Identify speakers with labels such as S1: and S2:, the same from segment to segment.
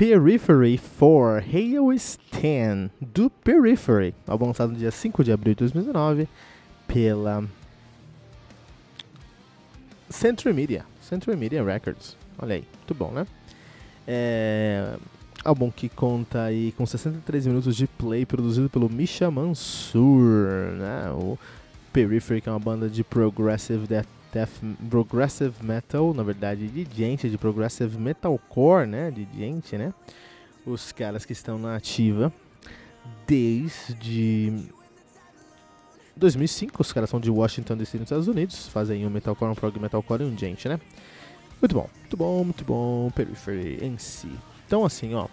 S1: Periphery for Hail Stan, do Periphery, álbum lançado no dia 5 de abril de 2019 pela Century Media, Century Media Records. Olha aí, muito bom, né? É, álbum que conta aí com 63 minutos de play, produzido pelo Misha Mansur, né? O Periphery, que é uma banda de progressive death, death progressive metal, na verdade, de gente, de progressive metalcore, né? De gente, né? Os caras que estão na ativa desde 2005, os caras são de Washington DC nos Estados Unidos, fazem um metalcore, um prog metalcore e um gente, né? Muito bom, muito bom, muito bom, Periphery em si. Então assim, ó,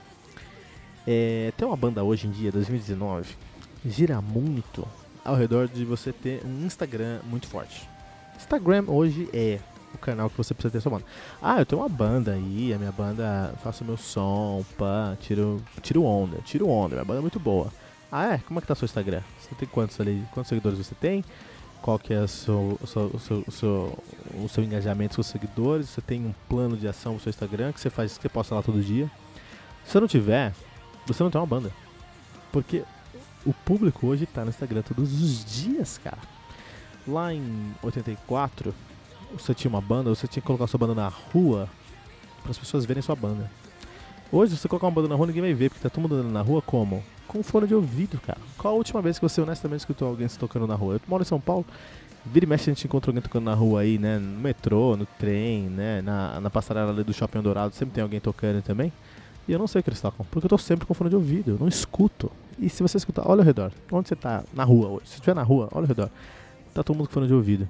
S1: é, tem uma banda hoje em dia, 2019, gira muito ao redor de você ter um Instagram muito forte. Instagram hoje é o canal que você precisa ter sua banda. Ah, eu tenho uma banda aí, a minha banda, faço meu som, pá, tiro, tiro onda, tiro onda, minha banda é muito boa. Ah, é? Como é que tá seu Instagram? Você tem quantos ali? Quantos seguidores você tem? Qual que é o seu, o seu, o seu, o seu, o seu engajamento com os seguidores? Você tem um plano de ação no seu Instagram que você faz, que você posta lá todo dia? Se você não tiver, você não tem uma banda. Porque o público hoje tá no Instagram todos os dias, cara. Lá em 84, você tinha uma banda, você tinha que colocar sua banda na rua para as pessoas verem sua banda. Hoje, se você colocar uma banda na rua, ninguém vai ver, porque tá todo mundo andando na rua como? Com fone de ouvido, cara. Qual a última vez que você honestamente escutou alguém se tocando na rua? Eu moro em São Paulo, vira e mexe a gente encontra alguém tocando na rua aí, né? No metrô, no trem, né? Na, na passarela ali do Shopping Dourado, sempre tem alguém tocando também. E eu não sei o que eles tocam, porque eu tô sempre com fone de ouvido, eu não escuto. E se você escutar, olha ao redor. Onde você tá? Na rua hoje. Se estiver na rua, olha ao redor. Tá todo mundo com fone de ouvido.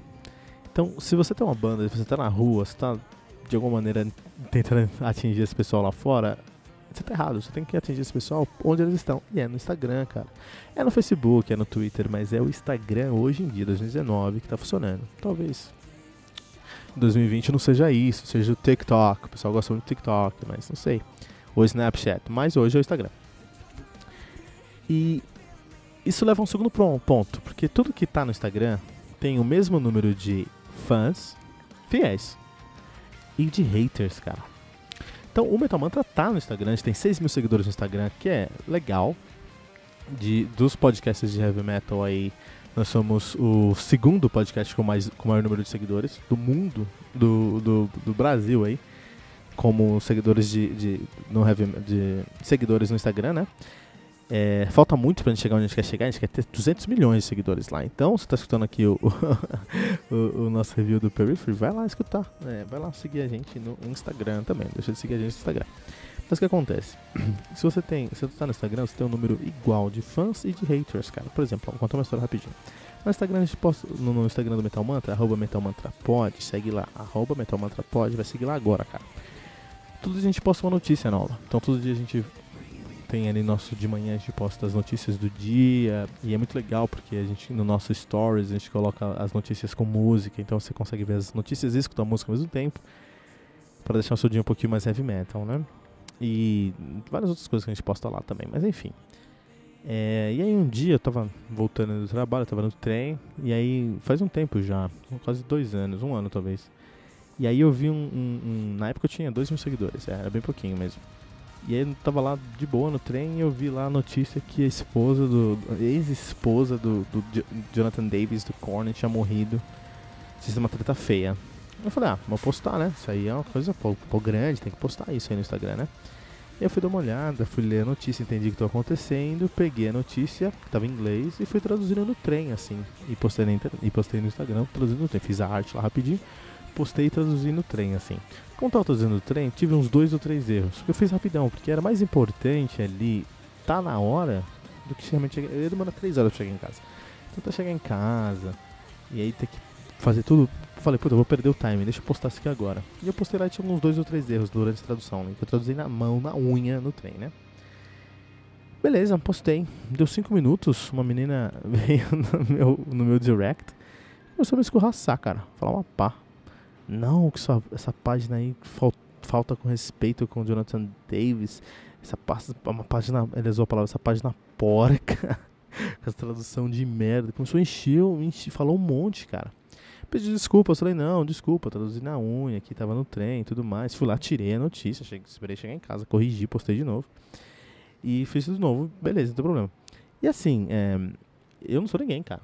S1: Então, se você tem uma banda, se você tá na rua, você tá de alguma maneira tentando atingir esse pessoal lá fora, você tá errado. Você tem que atingir esse pessoal onde eles estão. E é no Instagram, cara. É no Facebook, é no Twitter, mas é o Instagram hoje em dia, 2019, que tá funcionando. Talvez em 2020 não seja isso, seja o TikTok. O pessoal gosta muito do TikTok, mas não sei. Ou Snapchat, mas hoje é o Instagram. E isso leva a um segundo ponto, porque tudo que tá no Instagram tem o mesmo número de fãs fiéis e de haters, cara. Então o Metal Mantra tá no Instagram, a gente tem 6 mil seguidores no Instagram, que é legal. De, dos podcasts de heavy metal aí, nós somos o segundo podcast com, mais, com maior número de seguidores do mundo, do, do, do Brasil aí, como seguidores de, de, no heavy, de seguidores no Instagram, né? É, falta muito pra gente chegar onde a gente quer chegar, a gente quer ter 200 milhões de seguidores lá. Então, você tá escutando aqui o, o, o nosso review do Periphery, vai lá escutar. É, vai lá seguir a gente no Instagram também. Deixa de seguir a gente no Instagram. Mas o que acontece? Se você tem. Se você tá no Instagram, você tem um número igual de fãs e de haters, cara. Por exemplo, vou contar uma história rapidinho. No Instagram a gente posta. No, no Instagram do Metal Mantra, arroba Metal Mantra Pod, segue lá, arroba Metal Mantra Pod, vai seguir lá agora, cara. Todo dia a gente posta uma notícia nova. Então todo dia a gente tem ali nosso de manhã a gente posta as notícias do dia e é muito legal porque a gente no nosso stories a gente coloca as notícias com música, então você consegue ver as notícias e escutar a música ao mesmo tempo para deixar o seu dia um pouquinho mais heavy metal, né? E várias outras coisas que a gente posta lá também, mas enfim. É, e aí um dia eu tava voltando do trabalho, tava no trem, e aí faz um tempo já, quase dois anos, um ano talvez. E aí eu vi um, um, um na época eu tinha dois mil seguidores, é, era bem pouquinho mesmo. E aí eu tava lá de boa no trem e eu vi lá a notícia que a esposa do. ex-esposa do, do, Jonathan Davis do Korn tinha morrido. Fiz uma treta feia. Eu falei, ah, vou postar, né? Isso aí é uma coisa pô, pô, grande, tem que postar isso aí no Instagram, né? Eu fui dar uma olhada, fui ler a notícia, entendi o que estava acontecendo, peguei a notícia, que estava em inglês, e fui traduzindo no trem, assim. E postei, na e postei no Instagram, traduzindo no trem. Fiz a arte lá rapidinho, postei e traduzi no trem, assim. Como estava traduzindo no trem, tive uns dois ou três erros. Eu fiz rapidão, porque era mais importante ali, tá na hora, do que realmente chegar. Eu ia demorar três horas pra chegar em casa. Tá chegar em casa, e aí ter que fazer tudo falei, puta, eu vou perder o time, deixa eu postar isso aqui agora. E eu postei lá e tinha uns dois ou três erros durante a tradução, né? Que eu traduzi na mão, na unha, no trem, né? Beleza, postei. Deu cinco minutos, uma menina veio no meu, no meu direct começou a me escorraçar, cara. Falar uma pá. Não, que essa, essa página aí fal, falta com respeito com Jonathan Davis. Essa página, uma página, ele usou a palavra, essa página porca. com essa tradução de merda. Começou a encher, encher, falou um monte, cara. Pedi desculpa, eu falei, não, desculpa, traduzi na unha, aqui tava no trem e tudo mais. Fui lá, tirei a notícia, cheguei, esperei chegar em casa, corrigi, postei de novo. E fiz de novo, beleza, não tem problema. E assim, é, eu não sou ninguém, cara.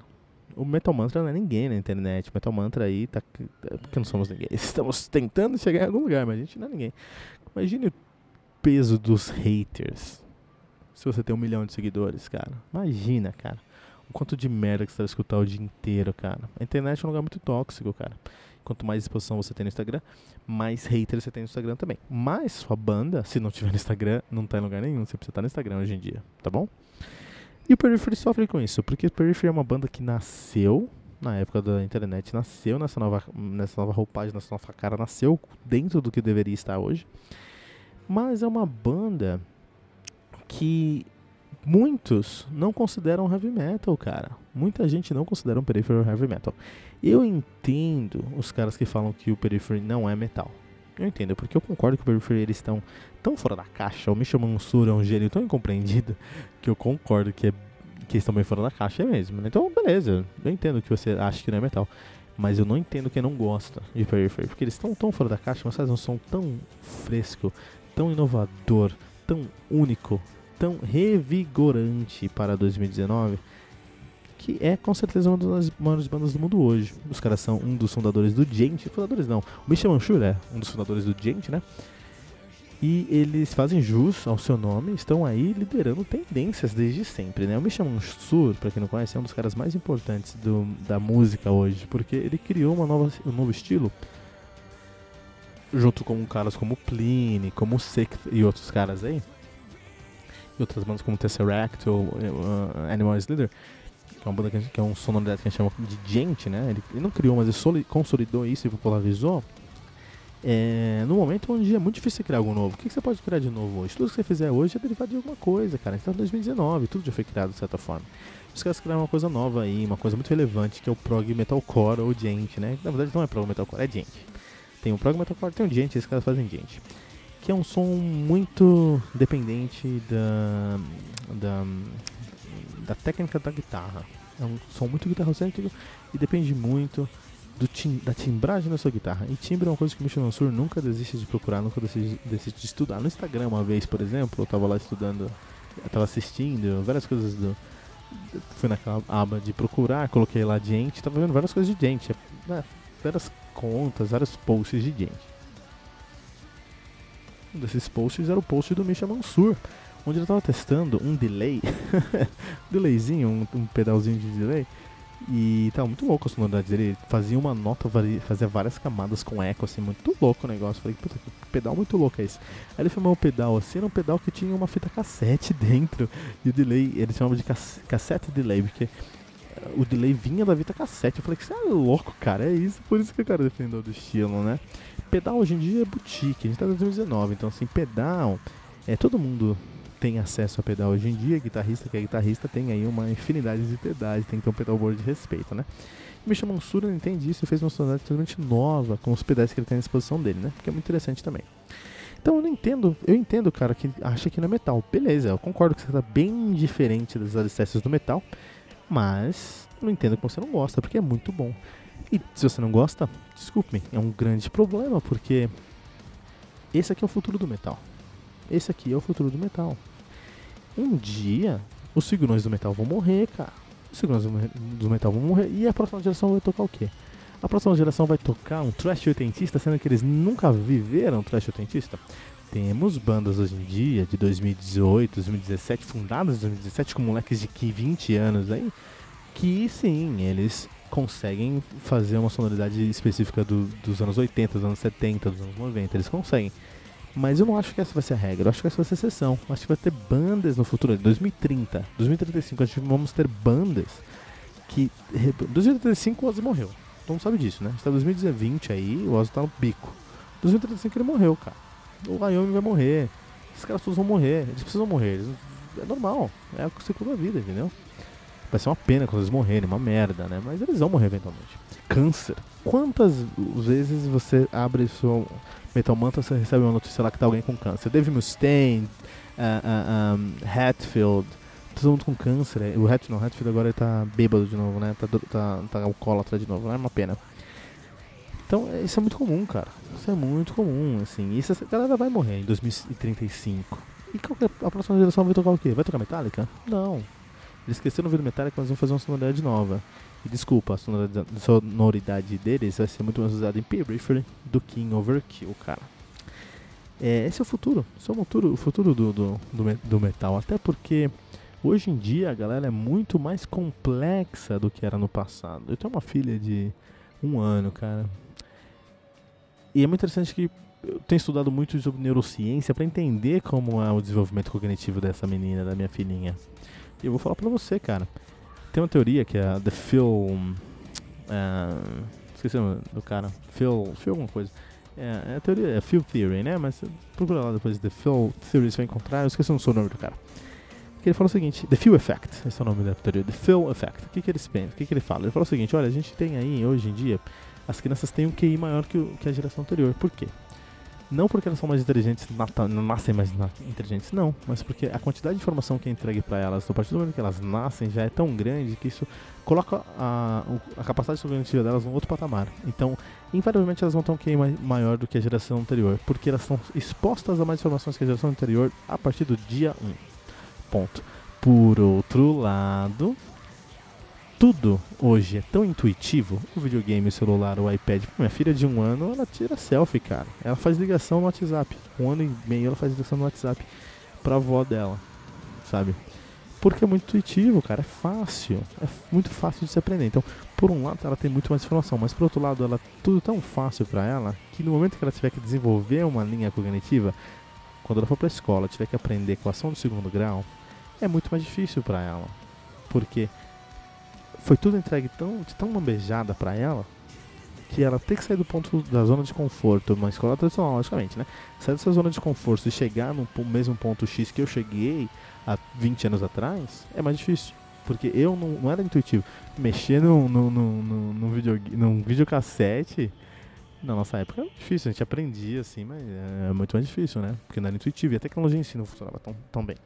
S1: O Metal Mantra não é ninguém na internet. O Metal Mantra aí tá. É porque não somos ninguém. Estamos tentando chegar em algum lugar, mas a gente não é ninguém. Imagine o peso dos haters. Se você tem um milhão de seguidores, cara. Imagina, cara o quanto de merda que você vai escutar o dia inteiro, cara. A internet é um lugar muito tóxico, cara. Quanto mais exposição você tem no Instagram, mais haters você tem no Instagram também. Mas sua banda, se não tiver no Instagram, não tá em lugar nenhum. Você precisa estar no Instagram hoje em dia, tá bom? E o Periphery sofre com isso, porque o Periphery é uma banda que nasceu na época da internet, nasceu nessa nova, nessa nova roupagem, nessa nova cara, nasceu dentro do que deveria estar hoje. Mas é uma banda que muitos não consideram heavy metal, cara. Muita gente não considera um Periphery heavy metal. Eu entendo os caras que falam que o Periphery não é metal. Eu entendo, porque eu concordo que o Periphery eles estão tão fora da caixa. O Misha Mansur é um gênio tão incompreendido que eu concordo que, é, que eles estão bem fora da caixa é mesmo. Né? Então, beleza, eu entendo que você acha que não é metal. Mas eu não entendo quem não gosta de Periphery, porque eles estão tão fora da caixa, mas fazem um som tão fresco, tão inovador, tão único, tão revigorante para 2019 que é com certeza uma das maiores bandas do mundo hoje. Os caras são um dos fundadores do Gente, fundadores não, o Michel Manchur é um dos fundadores do Gente, né? E eles fazem jus ao seu nome, estão aí liderando tendências desde sempre, né? O Michel Manchur, para quem não conhece, é um dos caras mais importantes do, da música hoje, porque ele criou uma nova, um novo estilo junto com caras como Pliny, como Sect e outros caras aí, e outras bandas como Tesseract ou uh, Animal Slither, que é uma banda que, que é um sonoridade que a gente chama de gente, né? Ele, ele não criou, mas ele consolidou isso e popularizou. É, no momento onde é muito difícil criar algo novo. O que, que, você pode criar de novo hoje? Tudo que você fizer hoje é derivado de alguma coisa, cara. Tá em 2019, tudo já foi criado de certa forma. Os caras criaram uma coisa nova aí, uma coisa muito relevante, que é o prog metalcore ou gente, né? Na verdade não é prog metalcore, é gente. Tem o prog metalcore, tem o gente, esses caras fazem gente que é um som muito dependente da, da, da técnica da guitarra. É um som muito guitarrocêntrico e depende muito tim, da timbragem da sua guitarra. E timbre é uma coisa que o Michel Mansur nunca desiste de procurar, nunca desiste, desiste de estudar. No Instagram, uma vez, por exemplo, eu estava lá estudando, eu tava assistindo várias coisas do. Fui naquela aba de procurar, coloquei lá gente, tava vendo várias coisas de gente, né, várias contas, vários posts de gente. Um desses posts era o post do Misha Mansur, onde ele estava testando um delay, delayzinho, um, um, pedalzinho de delay. E tava muito louco a sonoridade dele. Ele fazia uma nota, fazia várias camadas com eco, assim, muito louco o negócio. Falei, puta, que pedal muito louco é esse. Aí ele filmou o pedal assim, era um pedal que tinha uma fita cassete dentro. E o delay, ele chamava de cassete delay, porque o delay vinha da fita cassete. Eu falei, que você é louco, cara, é isso. Por isso que o cara defendeu do estilo, né? pedal hoje em dia é boutique, a gente tá em 2019, então assim, pedal, é, todo mundo tem acesso a pedal hoje em dia, guitarrista que é guitarrista tem aí uma infinidade de pedais, tem que ter um pedalboard de respeito, né? E Misha Mansur entende isso e fez uma sonoridade totalmente nova com os pedais que ele tem à disposição dele, né? Que é muito interessante também. Então eu não entendo, eu entendo, cara, que acha que não é metal. Beleza, eu concordo que você tá bem diferente das alicerces do metal, mas não entendo que você não gosta, porque é muito bom. E se você não gosta, desculpe-me, é um grande problema, porque esse aqui é o futuro do metal. Esse aqui é o futuro do metal. Um dia, os figurões do metal vão morrer, cara. Os figurões do metal vão morrer. E a próxima geração vai tocar o quê? A próxima geração vai tocar um trash oitentista, sendo que eles nunca viveram trash oitentista. Temos bandas hoje em dia, de 2018, 2017, fundadas em 2017, com moleques de 20 anos aí, que sim, eles conseguem fazer uma sonoridade específica do, dos anos 80, dos anos 70, dos anos 90, eles conseguem. Mas eu não acho que essa vai ser a regra, eu acho que essa vai ser a exceção. Acho que vai ter bandas no futuro, 2030, 2035, acho que vamos ter bandas que. 2035 o Ozzy morreu. Mundo sabe disso, né? A gente tá em 2020 aí, o Ozzy tá no bico. 2035 ele morreu, cara. O Wyoming vai morrer. Esses caras todos vão morrer. Eles precisam morrer. Eles... É normal. É o ciclo da vida, entendeu? Vai ser uma pena quando eles morrerem, uma merda, né? Mas eles vão morrer eventualmente. Câncer. Quantas vezes você abre seu Metal Mantra você recebe uma notícia lá que tá alguém com câncer? Dave Mustaine, uh, uh, um, Hatfield, todo mundo com câncer. É, o Hatfield, não, Hatfield agora ele tá bêbado de novo, né? Tá, tá, tá alcoólatra de novo, não é uma pena. Então, é, isso é muito comum, cara. Isso é muito comum, assim. Isso, essa galera vai morrer em 2035. E é a próxima geração vai tocar o quê? Vai tocar Metallica? Não. Eles esqueceram o Metallica, mas vão fazer uma sonoridade nova. E desculpa, a sonoridade deles vai ser muito mais usada em Periphery do que em Overkill, cara. É, esse é o futuro. Esse é o futuro, o futuro do, do, do, do metal. Até porque hoje em dia a galera é muito mais complexa do que era no passado. Eu tenho uma filha de um ano, cara. E é muito interessante que eu tenho estudado muito sobre neurociência para entender como é o desenvolvimento cognitivo dessa menina, da minha filhinha. E eu vou falar pra você, cara. Tem uma teoria que é a The Film. Uh, esqueci o nome do cara. Phil. Phil alguma coisa. É, é a teoria, é Phil Theory, né? Mas procura lá depois The Phil Theory, você vai encontrar. Eu esqueci o nome do cara. Que ele fala o seguinte: The Phil Effect. Esse é o nome da teoria. The Phil Effect. O que, que eles pensam? O que, que ele fala? Ele fala o seguinte: olha, a gente tem aí, hoje em dia, as crianças têm um QI maior que, o, que a geração anterior. Por quê? Não porque elas são mais inteligentes, não nascem mais inteligentes, não. Mas porque a quantidade de informação que é entregue para elas, a partir do momento que elas nascem, já é tão grande que isso coloca a, a capacidade cognitiva delas num outro patamar. Então, invariavelmente elas vão ter um QI maior do que a geração anterior, porque elas são expostas a mais informações que a geração anterior a partir do dia 1. Ponto. Por outro lado, tudo hoje é tão intuitivo, o videogame, o celular, o iPad. Minha filha de um ano, ela tira selfie, cara. Ela faz ligação no WhatsApp. Um ano e meio ela faz ligação no WhatsApp pra avó dela, sabe? Porque é muito intuitivo, cara. É fácil. É muito fácil de se aprender. Então, por um lado, ela tem muito mais informação, mas por outro lado, ela tudo tão fácil para ela que no momento que ela tiver que desenvolver uma linha cognitiva, quando ela for pra escola, tiver que aprender equação do segundo grau, é muito mais difícil para ela. Porque foi tudo entregue tão, de tão lambejada para ela que ela tem que sair do ponto da zona de conforto, uma escola tradicional, logicamente, né? Sair dessa zona de conforto e chegar no mesmo ponto X que eu cheguei há 20 anos atrás é mais difícil. Porque eu não, não era intuitivo. Mexer no, no, no, no, no video, num videocassete, na nossa época era difícil, a gente aprendia assim, mas é muito mais difícil, né? Porque não era intuitivo e a tecnologia em si não funcionava tão, tão bem.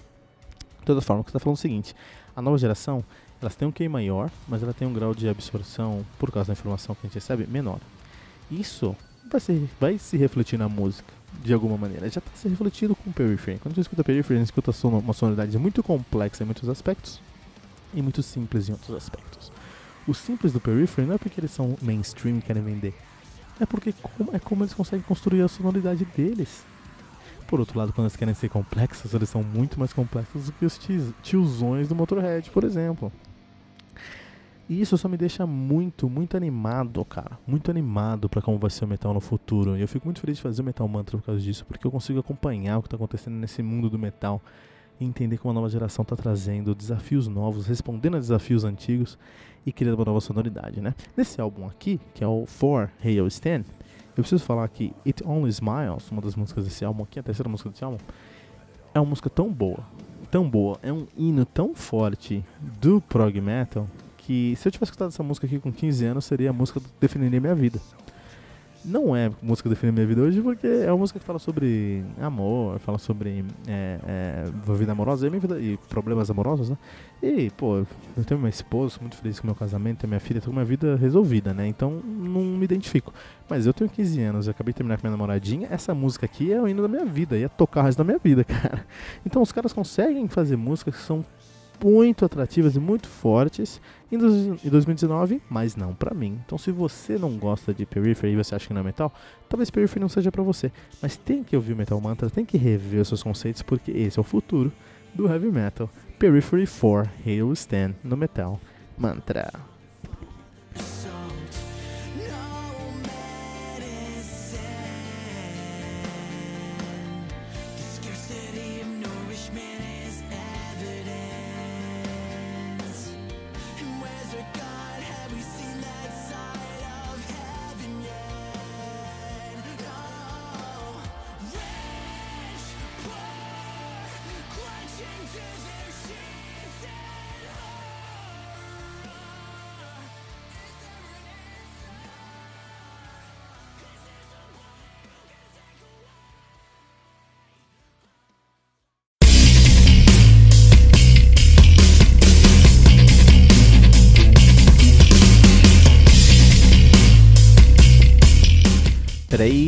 S1: De toda forma, você está falando é o seguinte: a nova geração elas têm um QI maior, mas ela tem um grau de absorção, por causa da informação que a gente recebe, menor. Isso vai, ser, vai se refletir na música, de alguma maneira. Já está se refletindo com o Periphery. Quando você escuta Periphery, você escuta uma sonoridade muito complexa em muitos aspectos e muito simples em outros aspectos. O simples do Periphery não é porque eles são mainstream e querem vender. É porque é como eles conseguem construir a sonoridade deles. Por outro lado, quando eles querem ser complexos, eles são muito mais complexos do que os tiozões do Motorhead, por exemplo. E isso só me deixa muito, muito animado, cara. Muito animado para como vai ser o metal no futuro. E eu fico muito feliz de fazer o Metal Mantra por causa disso, porque eu consigo acompanhar o que está acontecendo nesse mundo do metal e entender como a nova geração está trazendo desafios novos, respondendo a desafios antigos e criando uma nova sonoridade, né? Nesse álbum aqui, que é o For Hail Stand, eu preciso falar que It Only Smiles, uma das músicas desse álbum aqui, a terceira música desse álbum, é uma música tão boa, tão boa, é um hino tão forte do prog metal que se eu tivesse escutado essa música aqui com 15 anos, seria a música que definiria minha vida. não é música define minha vida hoje, porque é uma música que fala sobre amor, fala sobre é, é, vida amorosa e, minha vida, e problemas amorosos, né? E, pô, eu tenho uma esposa, sou muito feliz com meu casamento, tenho minha filha, tenho uma vida resolvida, né? Então não me identifico. Mas eu tenho 15 anos, eu acabei de terminar com minha namoradinha, essa música aqui é o hino da minha vida, ia tocar o resto da minha vida, cara. Então os caras conseguem fazer músicas que são muito atrativas e muito fortes em 2019, mas não para mim. Então, se você não gosta de Periphery e você acha que não é metal, talvez Periphery não seja para você. Mas tem que ouvir Metal Mantra, tem que rever os seus conceitos, porque esse é o futuro do heavy metal. Periphery 4, Here We Stand, no Metal Mantra.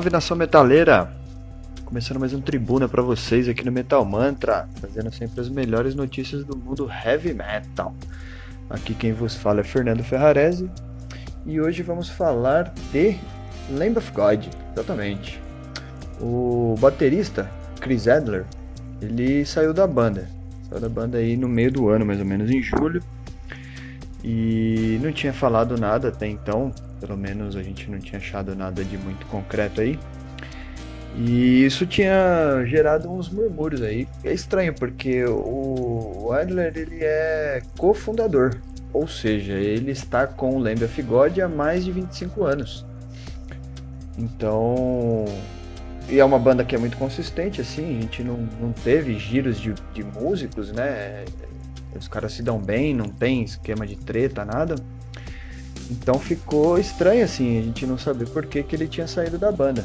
S2: Salve nação metaleira! Começando mais um Tribuna para vocês aqui no Metal Mantra, trazendo sempre as melhores notícias do mundo heavy metal. Aqui quem vos fala é Fernando Ferrarese e hoje vamos falar de Lamb of God, exatamente. O baterista Chris Adler, ele saiu da banda, saiu da banda aí no meio do ano, mais ou menos em julho, e não tinha falado nada até então pelo menos a gente não tinha achado nada de muito concreto aí. E isso tinha gerado uns murmúrios aí. É estranho porque o Adler ele é cofundador, ou seja, ele está com o Lamb of God há mais de 25 anos. Então, e é uma banda que é muito consistente, assim, a gente não, não teve giros de, de músicos, né? Os caras se dão bem, não tem esquema de treta, nada. Então ficou estranho assim, a gente não saber por que, que ele tinha saído da banda.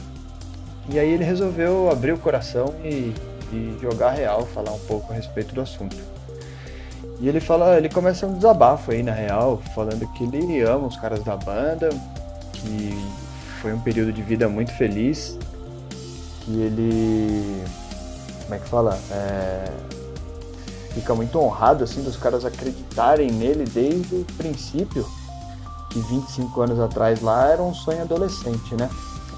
S2: E aí ele resolveu abrir o coração e, e jogar real, falar um pouco a respeito do assunto. E ele fala, ele começa um desabafo aí na real, falando que ele ama os caras da banda, que foi um período de vida muito feliz, que ele. Como é que fala? É, fica muito honrado assim dos caras acreditarem nele desde o princípio que 25 anos atrás lá era um sonho adolescente, né?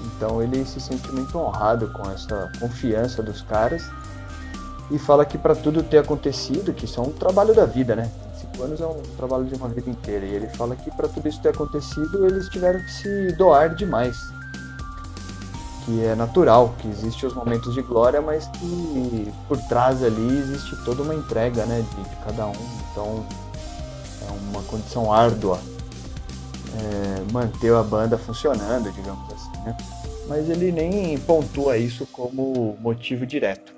S2: Então ele se sente muito honrado com essa confiança dos caras e fala que para tudo ter acontecido, que isso é um trabalho da vida, né? 25 anos é um trabalho de uma vida inteira. E ele fala que para tudo isso ter acontecido, eles tiveram que se doar demais. Que é natural, que existem os momentos de glória, mas que por trás ali existe toda uma entrega, né, de, de cada um. Então é uma condição árdua é, manter a banda funcionando, digamos assim, né? Mas ele nem pontua isso como motivo direto.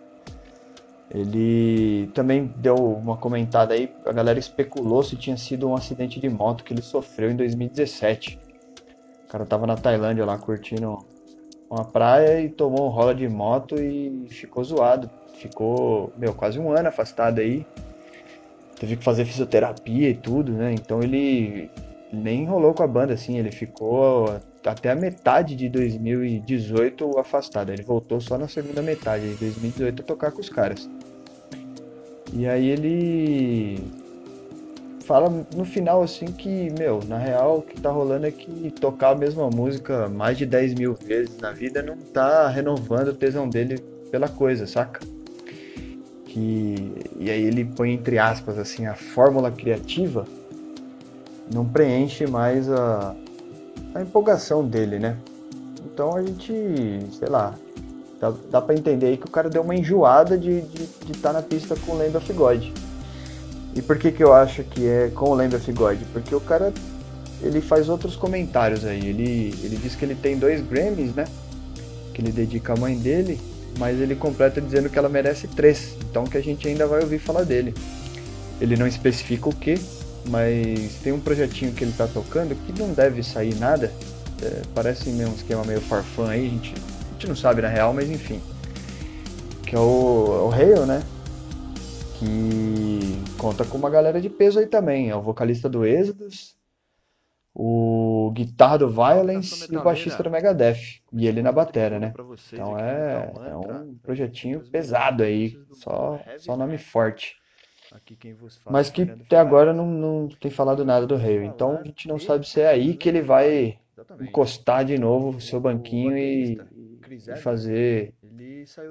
S2: Ele também deu uma comentada aí, a galera especulou se tinha sido um acidente de moto que ele sofreu em 2017. O cara tava na Tailândia lá curtindo uma praia e tomou um rola de moto e ficou zoado. Ficou, meu, quase um ano afastado aí. Teve que fazer fisioterapia e tudo, né? Então ele nem rolou com a banda, assim, ele ficou até a metade de 2018 afastado. Ele voltou só na segunda metade de 2018 a tocar com os caras. E aí ele fala no final assim que, meu, na real o que tá rolando é que tocar a mesma música mais de 10 mil vezes na vida não tá renovando o tesão dele pela coisa, saca? Que, e aí ele põe entre aspas assim, a fórmula criativa não preenche mais a, a empolgação dele, né? Então a gente, sei lá, dá, dá pra entender aí que o cara deu uma enjoada de estar de, de tá na pista com o Land of God. E por que que eu acho que é com o Land of God? Porque o cara, ele faz outros comentários aí. Ele, ele diz que ele tem dois Grammys, né? Que ele dedica à mãe dele, mas ele completa dizendo que ela merece três. Então que a gente ainda vai ouvir falar dele. Ele não especifica o que, mas tem um projetinho que ele tá tocando que não deve sair nada. É, parece meio um esquema meio farfã aí, a gente, a gente não sabe na real, mas enfim. Que é o, o Hale, né? Que conta com uma galera de peso aí também. É o vocalista do Exodus, o guitarra do Violence e o baixista do Megadeth. E ele na batera, né? Então é, é um projetinho pesado aí, só, só nome forte. Mas que até agora não, não tem falado nada do Hale. Então a gente não sabe se é aí que ele vai encostar de novo o seu banquinho e, e fazer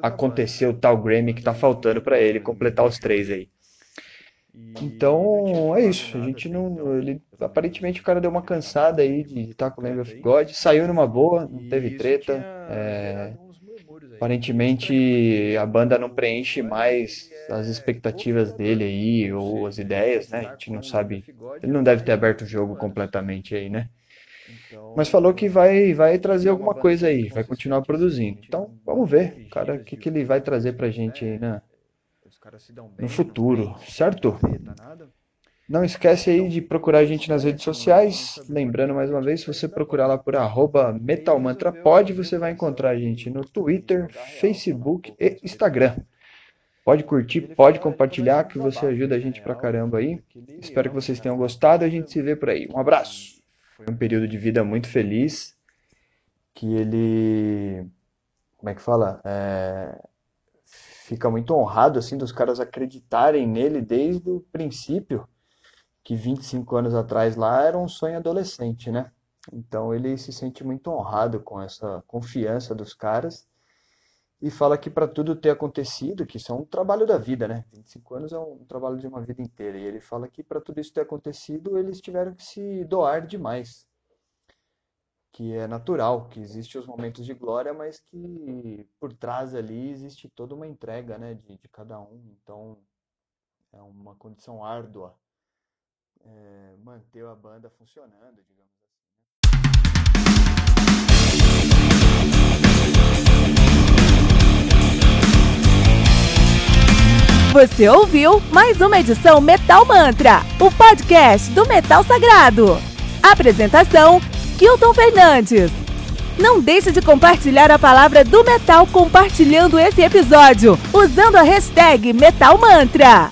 S2: acontecer o tal Grammy que tá faltando para ele completar os três aí. Então é isso. A gente não. Ele, aparentemente o cara deu uma cansada aí de estar com o Lamb of God. Saiu numa boa, não teve treta. É, Aparentemente a banda não preenche mais as expectativas dele aí, ou as ideias, né? A gente não sabe. Ele não deve ter aberto o jogo completamente aí, né? Mas falou que vai, vai trazer alguma coisa aí, vai continuar produzindo. Então, vamos ver, cara, o que, que ele vai trazer pra gente aí na, no futuro, certo? Não esquece aí de procurar a gente nas redes sociais. Lembrando mais uma vez, se você procurar lá por metalmantrapod, você vai encontrar a gente no Twitter, Facebook e Instagram. Pode curtir, pode compartilhar, que você ajuda a gente pra caramba aí. Espero que vocês tenham gostado a gente se vê por aí. Um abraço! Foi um período de vida muito feliz, que ele... Como é que fala? É... Fica muito honrado, assim, dos caras acreditarem nele desde o princípio que 25 anos atrás lá era um sonho adolescente, né? Então ele se sente muito honrado com essa confiança dos caras e fala que para tudo ter acontecido, que isso é um trabalho da vida, né? 25 anos é um trabalho de uma vida inteira. E ele fala que para tudo isso ter acontecido, eles tiveram que se doar demais. Que é natural, que existem os momentos de glória, mas que por trás ali existe toda uma entrega, né, de, de cada um. Então é uma condição árdua é, manter a banda funcionando, digamos
S3: assim. Né? Você ouviu mais uma edição Metal Mantra, o podcast do Metal Sagrado. Apresentação: Kilton Fernandes. Não deixe de compartilhar a palavra do metal compartilhando esse episódio, usando a hashtag Metal Mantra.